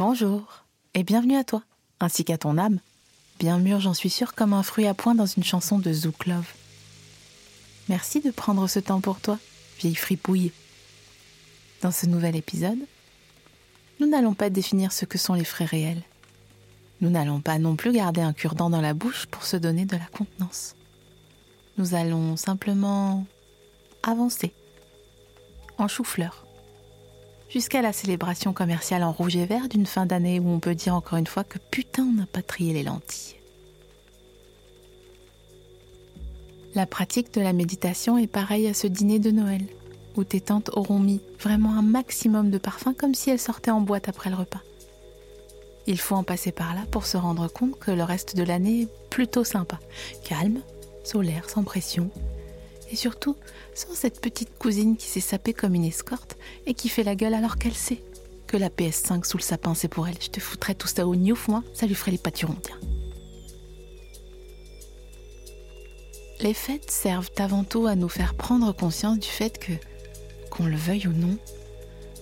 Bonjour et bienvenue à toi, ainsi qu'à ton âme. Bien mûr, j'en suis sûre, comme un fruit à point dans une chanson de Zouk Love. Merci de prendre ce temps pour toi, vieille fripouille. Dans ce nouvel épisode, nous n'allons pas définir ce que sont les frais réels. Nous n'allons pas non plus garder un cure-dent dans la bouche pour se donner de la contenance. Nous allons simplement avancer en chou-fleur jusqu'à la célébration commerciale en rouge et vert d'une fin d'année où on peut dire encore une fois que putain n'a pas trié les lentilles. La pratique de la méditation est pareille à ce dîner de Noël, où tes tantes auront mis vraiment un maximum de parfum comme si elles sortaient en boîte après le repas. Il faut en passer par là pour se rendre compte que le reste de l'année est plutôt sympa, calme, solaire, sans pression, et surtout sans cette petite cousine qui s'est sapée comme une escorte et qui fait la gueule alors qu'elle sait que la PS5 sous le sapin c'est pour elle. Je te foutrais tout ça au niouf, moi, ça lui ferait les pâturons, tiens. Les fêtes servent avant tout à nous faire prendre conscience du fait que, qu'on le veuille ou non,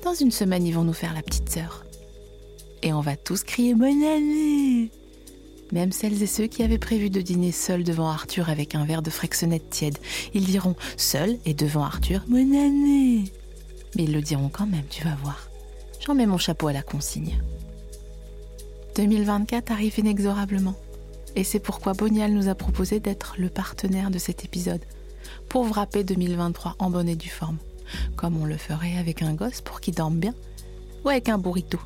dans une semaine ils vont nous faire la petite sœur. Et on va tous crier bonne année même celles et ceux qui avaient prévu de dîner seuls devant Arthur avec un verre de frexonnette tiède, ils diront seuls et devant Arthur Bonne année Mais ils le diront quand même, tu vas voir. J'en mets mon chapeau à la consigne. 2024 arrive inexorablement. Et c'est pourquoi Bonial nous a proposé d'être le partenaire de cet épisode, pour wrapper 2023 en bonne et due forme, comme on le ferait avec un gosse pour qu'il dorme bien, ou avec un burrito,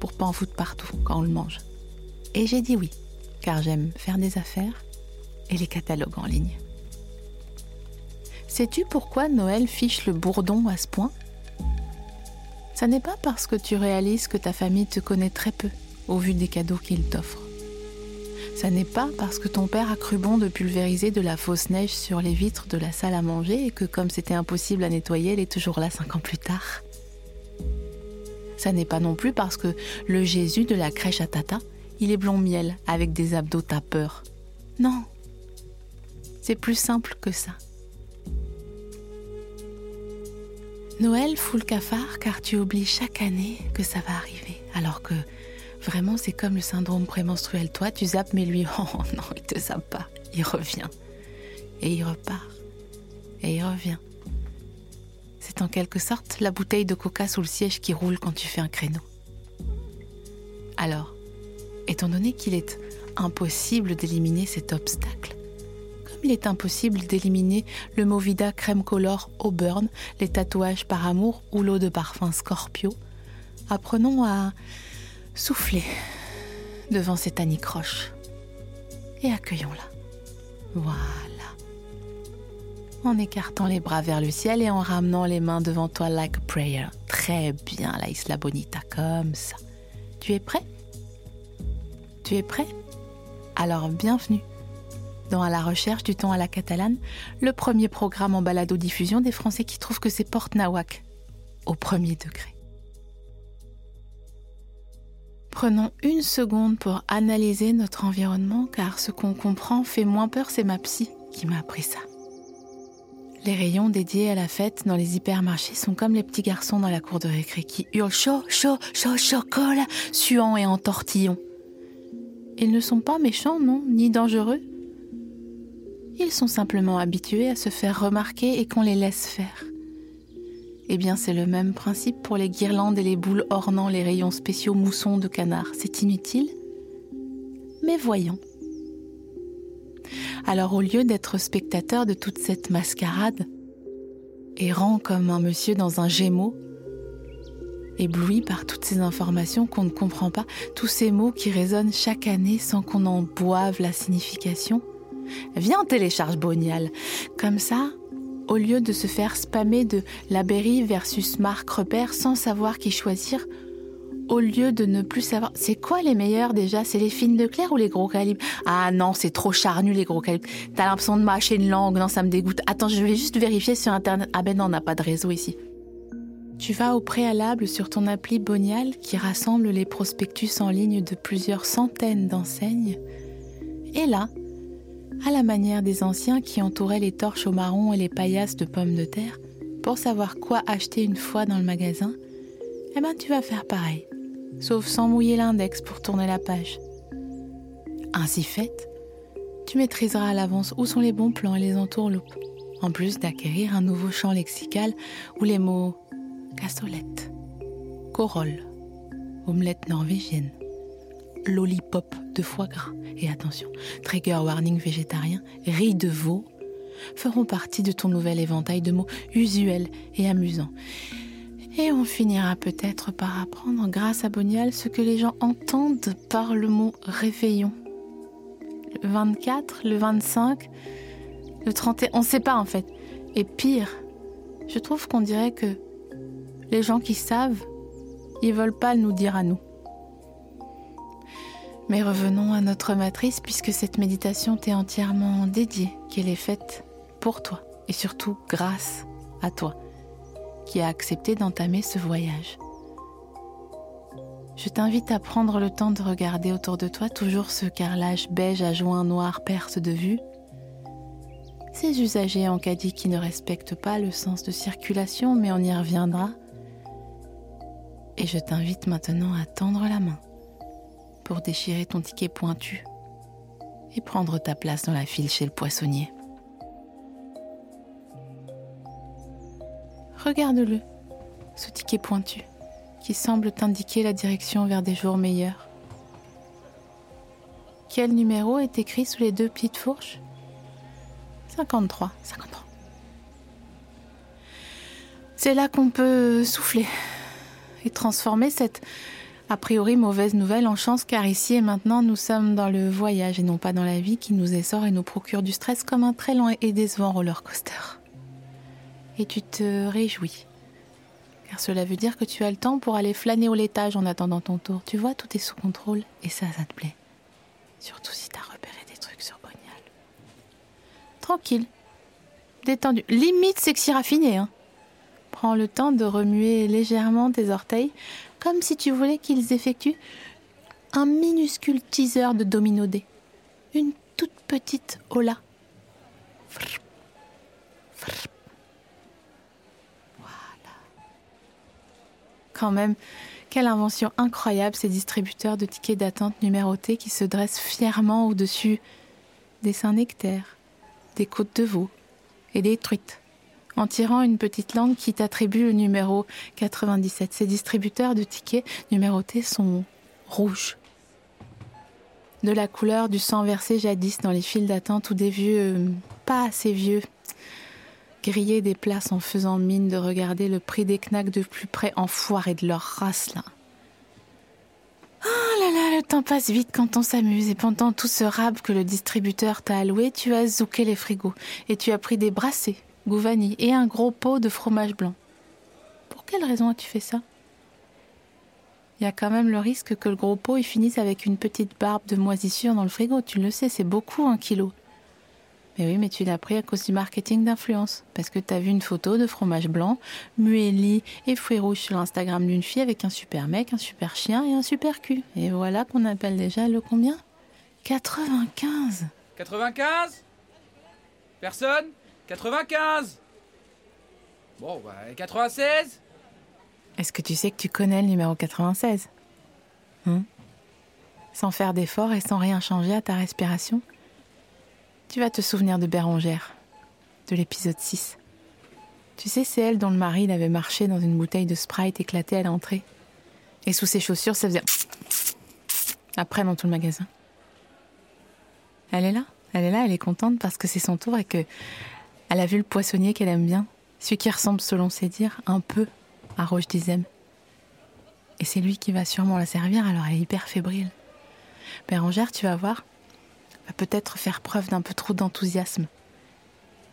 pour pas en foutre partout quand on le mange. Et j'ai dit oui car j'aime faire des affaires et les catalogues en ligne. Sais-tu pourquoi Noël fiche le bourdon à ce point? Ça n'est pas parce que tu réalises que ta famille te connaît très peu au vu des cadeaux qu'il t'offre. Ça n'est pas parce que ton père a cru bon de pulvériser de la fausse neige sur les vitres de la salle à manger et que comme c'était impossible à nettoyer, elle est toujours là cinq ans plus tard. Ça n'est pas non plus parce que le Jésus de la crèche à tata il est blond miel avec des abdos tapeurs. Non, c'est plus simple que ça. Noël fout le cafard car tu oublies chaque année que ça va arriver. Alors que vraiment c'est comme le syndrome prémenstruel. Toi tu zappes mais lui, oh non, il te zappe pas. Il revient. Et il repart. Et il revient. C'est en quelque sorte la bouteille de coca sous le siège qui roule quand tu fais un créneau. Alors, étant donné qu'il est impossible d'éliminer cet obstacle. Comme il est impossible d'éliminer le Movida crème color Auburn, les tatouages par amour ou l'eau de parfum Scorpio, apprenons à souffler devant cette anicroche et accueillons-la. Voilà. En écartant les bras vers le ciel et en ramenant les mains devant toi like a prayer. Très bien, la Isla Bonita, comme ça. Tu es prêt? Tu es prêt? Alors bienvenue dans À la recherche du ton à la catalane, le premier programme en balado-diffusion des Français qui trouvent que c'est porte nawak au premier degré. Prenons une seconde pour analyser notre environnement car ce qu'on comprend fait moins peur, c'est ma psy qui m'a appris ça. Les rayons dédiés à la fête dans les hypermarchés sont comme les petits garçons dans la cour de récré qui hurlent chaud, chaud, chaud, chocolat, suant et en tortillon. Ils ne sont pas méchants, non, ni dangereux. Ils sont simplement habitués à se faire remarquer et qu'on les laisse faire. Eh bien, c'est le même principe pour les guirlandes et les boules ornant les rayons spéciaux moussons de canard. C'est inutile. Mais voyons. Alors, au lieu d'être spectateur de toute cette mascarade, errant comme un monsieur dans un gémeau, ébloui par toutes ces informations qu'on ne comprend pas, tous ces mots qui résonnent chaque année sans qu'on en boive la signification. Viens, télécharge Bonial. Comme ça, Au lieu de se faire spammer de la Berry versus Marc Repère sans savoir qui choisir, au lieu de ne plus savoir. C'est quoi les meilleurs déjà? C'est les fines de clair ou les gros calibres? Ah non, c'est trop charnu les gros calibres. T'as l'impression de mâcher une langue, non, ça me dégoûte. Attends, je vais juste vérifier sur internet. Ah ben non, on n'a pas de réseau ici. Tu vas au préalable sur ton appli Bonial qui rassemble les prospectus en ligne de plusieurs centaines d'enseignes. Et là, à la manière des anciens qui entouraient les torches au marron et les paillasses de pommes de terre, pour savoir quoi acheter une fois dans le magasin, eh ben tu vas faire pareil sauf sans mouiller l'index pour tourner la page. Ainsi fait, tu maîtriseras à l'avance où sont les bons plans et les entourloupes, en plus d'acquérir un nouveau champ lexical où les mots cassolette, corolle, omelette norvégienne, lollipop de foie gras et attention, trigger warning végétarien, riz de veau feront partie de ton nouvel éventail de mots usuels et amusants. Et on finira peut-être par apprendre grâce à Bonial ce que les gens entendent par le mot réveillon. Le 24, le 25, le 31, on ne sait pas en fait. Et pire, je trouve qu'on dirait que les gens qui savent, ils veulent pas nous dire à nous. Mais revenons à notre matrice puisque cette méditation t'est entièrement dédiée, qu'elle est faite pour toi et surtout grâce à toi qui a accepté d'entamer ce voyage. Je t'invite à prendre le temps de regarder autour de toi toujours ce carrelage beige à joints noirs perce de vue, ces usagers en caddie qui ne respectent pas le sens de circulation, mais on y reviendra. Et je t'invite maintenant à tendre la main pour déchirer ton ticket pointu et prendre ta place dans la file chez le poissonnier. Regarde-le, ce ticket pointu, qui semble t'indiquer la direction vers des jours meilleurs. Quel numéro est écrit sous les deux petites fourches? 53, 53. C'est là qu'on peut souffler et transformer cette a priori mauvaise nouvelle en chance car ici et maintenant nous sommes dans le voyage et non pas dans la vie qui nous essore et nous procure du stress comme un très long et décevant roller coaster et tu te réjouis. Car cela veut dire que tu as le temps pour aller flâner au laitage en attendant ton tour. Tu vois, tout est sous contrôle et ça, ça te plaît. Surtout si t'as repéré des trucs sur Bonial. Tranquille, détendu, limite sexy raffiné. Hein. Prends le temps de remuer légèrement tes orteils comme si tu voulais qu'ils effectuent un minuscule teaser de domino D. Une toute petite hola. Quand même, quelle invention incroyable ces distributeurs de tickets d'attente numérotés qui se dressent fièrement au-dessus des Saint-Nectaire, des côtes de veau et des truites, en tirant une petite langue qui t'attribue le numéro 97. Ces distributeurs de tickets numérotés sont rouges, de la couleur du sang versé jadis dans les files d'attente ou des vieux, euh, pas assez vieux, griller des places en faisant mine de regarder le prix des knacks de plus près, enfoirés de leur race là. Oh là là, le temps passe vite quand on s'amuse et pendant tout ce rab que le distributeur t'a alloué, tu as zouké les frigos et tu as pris des brassées, gouvani et un gros pot de fromage blanc. Pour quelle raison as-tu fait ça? Il y a quand même le risque que le gros pot y finisse avec une petite barbe de moisissure dans le frigo, tu le sais, c'est beaucoup un kilo. Mais oui, mais tu l'as pris à cause du marketing d'influence. Parce que tu as vu une photo de fromage blanc, muesli et fruits rouges sur l'Instagram d'une fille avec un super mec, un super chien et un super cul. Et voilà qu'on appelle déjà le combien? 95 95 Personne? 95 Bon, bah, 96 Est-ce que tu sais que tu connais le numéro 96 hein? Sans faire d'effort et sans rien changer à ta respiration? Tu vas te souvenir de Bérangère, de l'épisode 6. Tu sais, c'est elle dont le mari avait marché dans une bouteille de Sprite éclatée à l'entrée. Et sous ses chaussures, ça faisait... Après, dans tout le magasin. Elle est là, elle est là, elle est contente parce que c'est son tour et que elle a vu le poissonnier qu'elle aime bien, celui qui ressemble, selon ses dires, un peu à Roche d'Izem. Et c'est lui qui va sûrement la servir, alors elle est hyper fébrile. Bérangère, tu vas voir, va peut-être faire preuve d'un peu trop d'enthousiasme.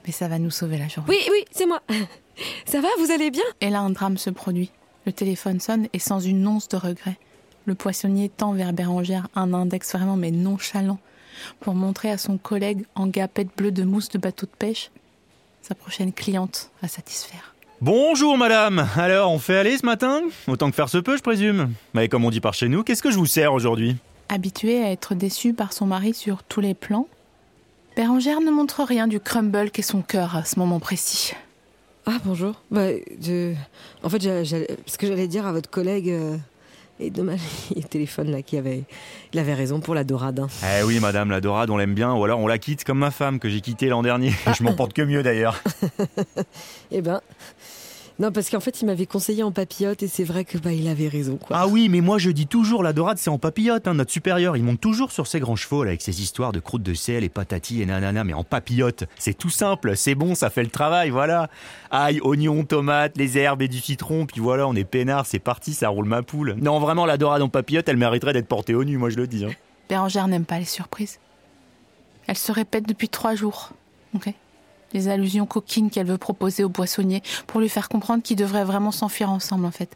mais ça va nous sauver la journée. Oui, oui, c'est moi. Ça va, vous allez bien? Et là, un drame se produit. Le téléphone sonne et sans une once de regret. Le poissonnier tend vers Bérangère un index vraiment mais nonchalant pour montrer à son collègue en gapette bleue de mousse de bateau de pêche sa prochaine cliente à satisfaire. Bonjour madame, alors on fait aller ce matin? Autant que faire se peut je présume. Mais comme on dit par chez nous, qu'est-ce que je vous sers aujourd'hui? Habituée à être déçue par son mari sur tous les plans, Bérangère ne montre rien du crumble qu'est son cœur à ce moment précis. Ah, bonjour. Bah, je... En fait, ce que j'allais dire à votre collègue... euh, Et dommage, il téléphone là, qui avait... Il avait raison pour la dorade. hein. Eh oui madame, la dorade on l'aime bien, ou alors on la quitte comme ma femme que j'ai quittée l'an dernier. je m'en porte que mieux d'ailleurs. Eh ben... Non, parce qu'en fait, il m'avait conseillé en papillote et c'est vrai que bah, il avait raison, quoi. Ah oui, mais moi je dis toujours la dorade c'est en papillote, hein, notre supérieur, il monte toujours sur ses grands chevaux là, avec ses histoires de croûte de sel et patati et nanana, mais en papillote. C'est tout simple, c'est bon, ça fait le travail, voilà. Ail, oignons, tomates, les herbes et du citron, puis voilà, on est peinard, c'est parti, ça roule ma poule. Non, vraiment, la dorade en papillote, elle mériterait d'être portée au nu, moi je le dis. Hein. Bérangère n'aime pas les surprises. Elle se répète depuis trois jours. ok? Les allusions coquines qu'elle veut proposer au poissonnier pour lui faire comprendre qu'ils devraient vraiment s'enfuir ensemble en fait.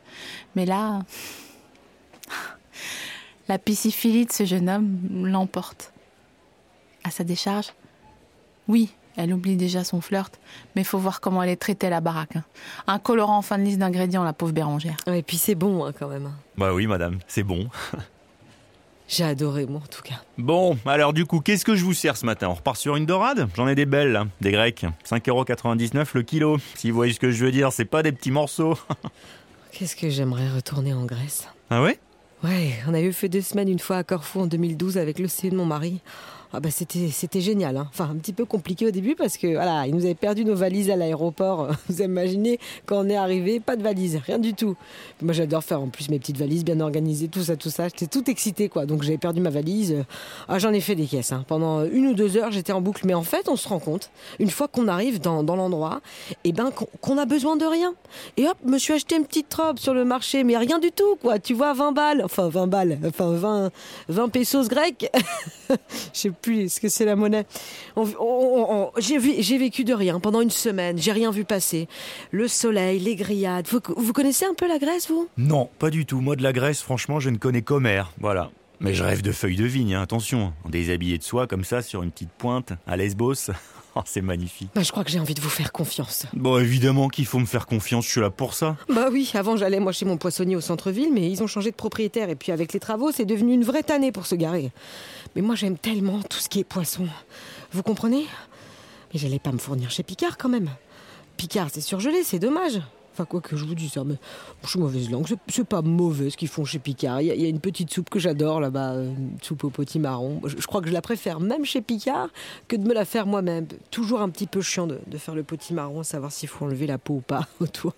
Mais là, la pisciphilie de ce jeune homme l'emporte. À sa décharge, oui, elle oublie déjà son flirt, mais faut voir comment elle est traitée à la baraque. hein. Un colorant en fin de liste d'ingrédients, la pauvre Bérangère. Ouais, Et puis c'est bon, hein, quand même. Bah oui madame, c'est bon. J'ai adoré, moi, en tout cas. Bon, alors du coup, qu'est-ce que je vous sers ce matin? On repart sur une dorade? J'en ai des belles, là, des grecs. 5,99€ le kilo. Si vous voyez ce que je veux dire, c'est pas des petits morceaux. Qu'est-ce que j'aimerais retourner en Grèce? Ah ouais? Ouais, on a eu fait deux semaines une fois à Corfou en 2012 avec le C de mon mari. Ah bah c'était génial, hein. enfin un petit peu compliqué au début parce que voilà, ils nous avaient perdu nos valises à l'aéroport. Vous imaginez quand on est arrivé, pas de valises, rien du tout. Moi j'adore faire en plus mes petites valises bien organisées, tout ça, tout ça. J'étais tout excitée quoi, donc j'avais perdu ma valise. Ah j'en ai fait des caisses. hein. Pendant une ou deux heures j'étais en boucle, mais en fait on se rend compte une fois qu'on arrive dans, dans l'endroit, et ben qu'on qu'on a besoin de rien. Et hop, me suis acheté une petite robe sur le marché, mais rien du tout, quoi. Tu vois, 20 balles, enfin 20 balles, enfin 20, 20 pesos grecs. Je sais plus ce que c'est la monnaie. On- on- on- on- j'ai vécu de rien pendant une semaine, j'ai rien vu passer. Le soleil, les grillades. Vous, vous connaissez un peu la Grèce, vous? Non, pas du tout. Moi, de la Grèce, franchement, je ne connais qu'Homère. Voilà. Mais je rêve de feuilles de vigne, hein, attention. Déshabillé de soie, comme ça, sur une petite pointe, à Lesbos. Oh, c'est magnifique. bah, Je crois que j'ai envie de vous faire confiance. Bon, évidemment qu'il faut me faire confiance, je suis là pour ça. Bah oui, avant j'allais moi chez mon poissonnier au centre-ville, mais ils ont changé de propriétaire et puis avec les travaux, c'est devenu une vraie tannée pour se garer. Mais moi j'aime tellement tout ce qui est poisson. Vous comprenez? Mais j'allais pas me fournir chez Picard quand même. Picard, c'est surgelé, c'est dommage. Enfin, quoi que je vous dis ça, mais je suis mauvaise langue. C'est- pas mauvais ce qu'ils font chez Picard. Il y, a- il y a une petite soupe que j'adore là-bas, euh, une soupe au potimarron. Je, je crois que je la préfère même chez Picard que de me la faire moi-même. Toujours un petit peu chiant de, de faire le potimarron, savoir s'il faut enlever la peau ou pas autour.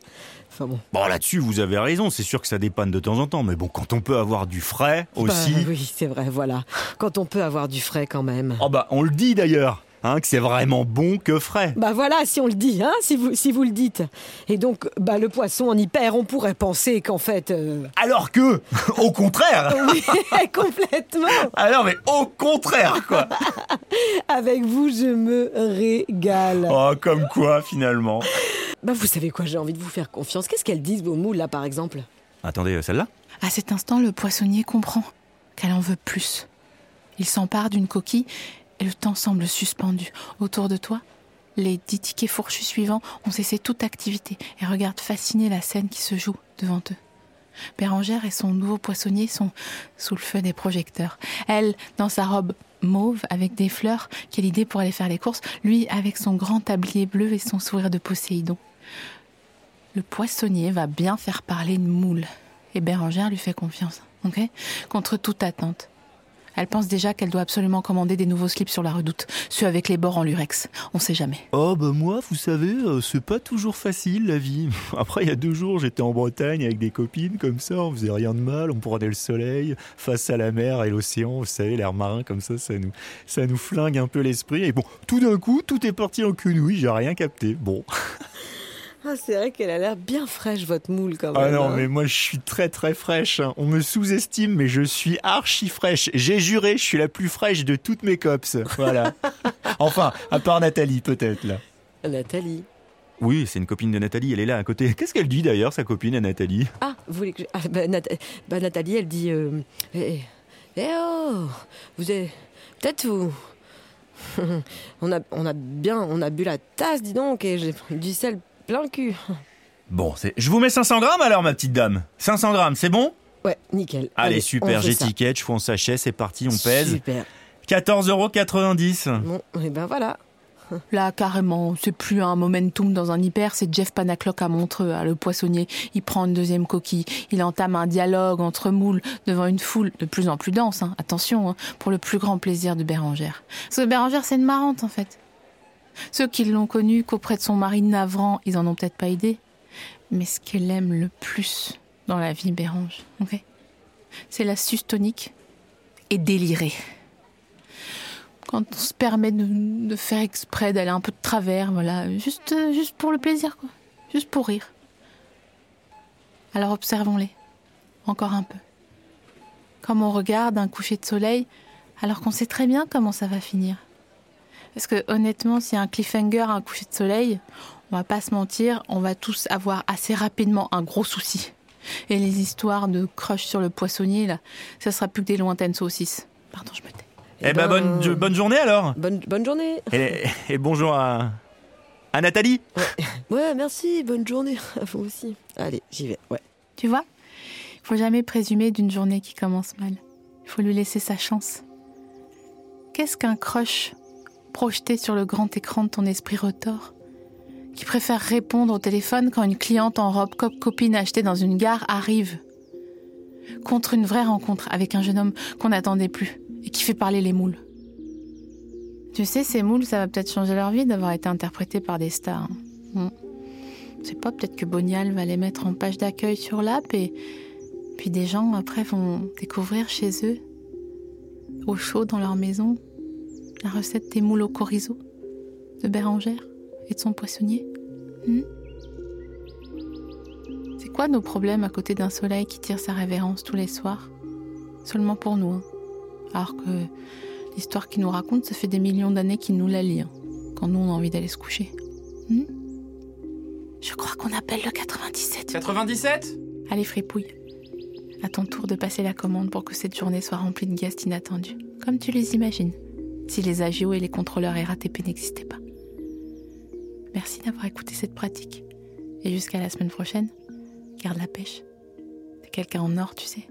Enfin bon. Bon, là-dessus, vous avez raison, c'est sûr que ça dépanne de temps en temps. Mais bon, quand on peut avoir du frais aussi. Bah, oui, c'est vrai, voilà. Quand on peut avoir du frais quand même. Oh bah, on le dit d'ailleurs, hein, que c'est vraiment bon que frais. Bah voilà, si on le dit, hein, si vous, si vous le dites. Et donc, bah le poisson en hyper, on pourrait penser qu'en fait... euh, Alors que, au contraire Oui, complètement. Alors, mais au contraire, quoi Avec vous, je me régale. Oh, comme quoi, finalement. Bah vous savez quoi, j'ai envie de vous faire confiance. Qu'est-ce qu'elles disent vos moules là, par exemple? Attendez, euh, celle-là? À cet instant, le poissonnier comprend qu'elle en veut plus. Il s'empare d'une coquille et le temps semble suspendu. Autour de toi, les dix tickets fourchus suivants ont cessé toute activité et regardent fascinés la scène qui se joue devant eux. Bérangère et son nouveau poissonnier sont sous le feu des projecteurs. Elle, dans sa robe mauve avec des fleurs, quelle idée pour aller faire les courses, lui avec son grand tablier bleu et son sourire de Poséidon. Le poissonnier va bien faire parler une moule. Et Bérangère lui fait confiance, ok? Contre toute attente. Elle pense déjà qu'elle doit absolument commander des nouveaux slips sur la redoute, ceux avec les bords en lurex. On sait jamais. Oh bah moi, vous savez, euh, c'est pas toujours facile la vie. Après, il y a deux jours, j'étais en Bretagne avec des copines comme ça, on faisait rien de mal, on prenait le soleil face à la mer et l'océan, vous savez, l'air marin comme ça, ça nous, ça flingue un peu l'esprit. Et bon, tout d'un coup, tout est parti en quenouille, j'ai rien capté. Bon. Ah, c'est vrai qu'elle a l'air bien fraîche, votre moule, quand même. Ah non, hein. mais moi je suis très très fraîche. On me sous-estime, mais je suis archi fraîche. J'ai juré, je suis la plus fraîche de toutes mes cops. Voilà. enfin, à part Nathalie peut-être là. Nathalie. Oui, c'est une copine de Nathalie, elle est là à côté. Qu'est-ce qu'elle dit d'ailleurs, sa copine à Nathalie? Ah, vous voulez que je... ah, bah, bah, Nathalie, elle dit... euh, Eh eh oh Vous êtes... Peut-être vous... on, a, on a bien... On a bu la tasse, dis donc, et j'ai du sel plein le cul. Bon, c'est... je vous mets 500 grammes alors, ma petite dame 500 grammes, c'est bon? Ouais, nickel. Allez, super, j'étiquette, je fous en sachet, c'est parti, on pèse. Super. 14,90€. Bon, et ben voilà. Là, carrément, c'est plus un momentum dans un hyper, c'est Jeff Panaclock à Montreux, hein, le poissonnier. Il prend une deuxième coquille, il entame un dialogue entre moules devant une foule de plus en plus dense, hein, attention, hein, pour le plus grand plaisir de Bérangère. Parce que Bérangère, c'est une marrante, en fait. Ceux qui l'ont connue qu'auprès de son mari navrant, ils en ont peut-être pas idée. Mais ce qu'elle aime le plus dans la vie, Bérange, c'est l'astuce tonique et délirer quand on se permet de, de faire exprès d'aller un peu de travers, voilà, juste, juste pour le plaisir, quoi. Juste pour rire. Alors observons-les, encore un peu. Comme on regarde un coucher de soleil, alors qu'on sait très bien comment ça va finir. Parce que honnêtement, s'il y a un cliffhanger, un coucher de soleil, on va pas se mentir, on va tous avoir assez rapidement un gros souci. Et les histoires de crush sur le poissonnier, là, ça sera plus que des lointaines saucisses. Pardon, je me tais. Eh ben, bonne, jo- bonne journée alors Bonne, bonne journée. et, et bonjour à, à Nathalie Ouais, merci, bonne journée à vous aussi. Allez, j'y vais, ouais. Tu vois Il faut jamais présumer d'une journée qui commence mal. Il faut lui laisser sa chance. Qu'est-ce qu'un crush? Projeté sur le grand écran de ton esprit retors Qui préfère répondre au téléphone quand une cliente en robe cop copine achetée dans une gare arrive Contre une vraie rencontre avec un jeune homme qu'on n'attendait plus et qui fait parler les moules. Tu sais, ces moules, ça va peut-être changer leur vie d'avoir été interprétés par des stars. hein. Sais pas, peut-être que Bonial va les mettre en page d'accueil sur l'app et puis des gens après vont découvrir chez eux, au chaud dans leur maison, la recette des moules au chorizo de Bérangère et de son poissonnier. Hmm C'est quoi nos problèmes à côté d'un soleil qui tire sa révérence tous les soirs? Seulement pour nous. hein. Alors que l'histoire qu'il nous raconte, ça fait des millions d'années qu'il nous la lit, hein, quand nous on a envie d'aller se coucher. Hmm je crois qu'on appelle le 97. 97 Allez, fripouille. À ton tour de passer la commande pour que cette journée soit remplie de guests inattendus, comme tu les imagines, si les agios et les contrôleurs RATP n'existaient pas. Merci d'avoir écouté cette pratique. Et jusqu'à la semaine prochaine, garde la pêche. T'es quelqu'un en or, tu sais.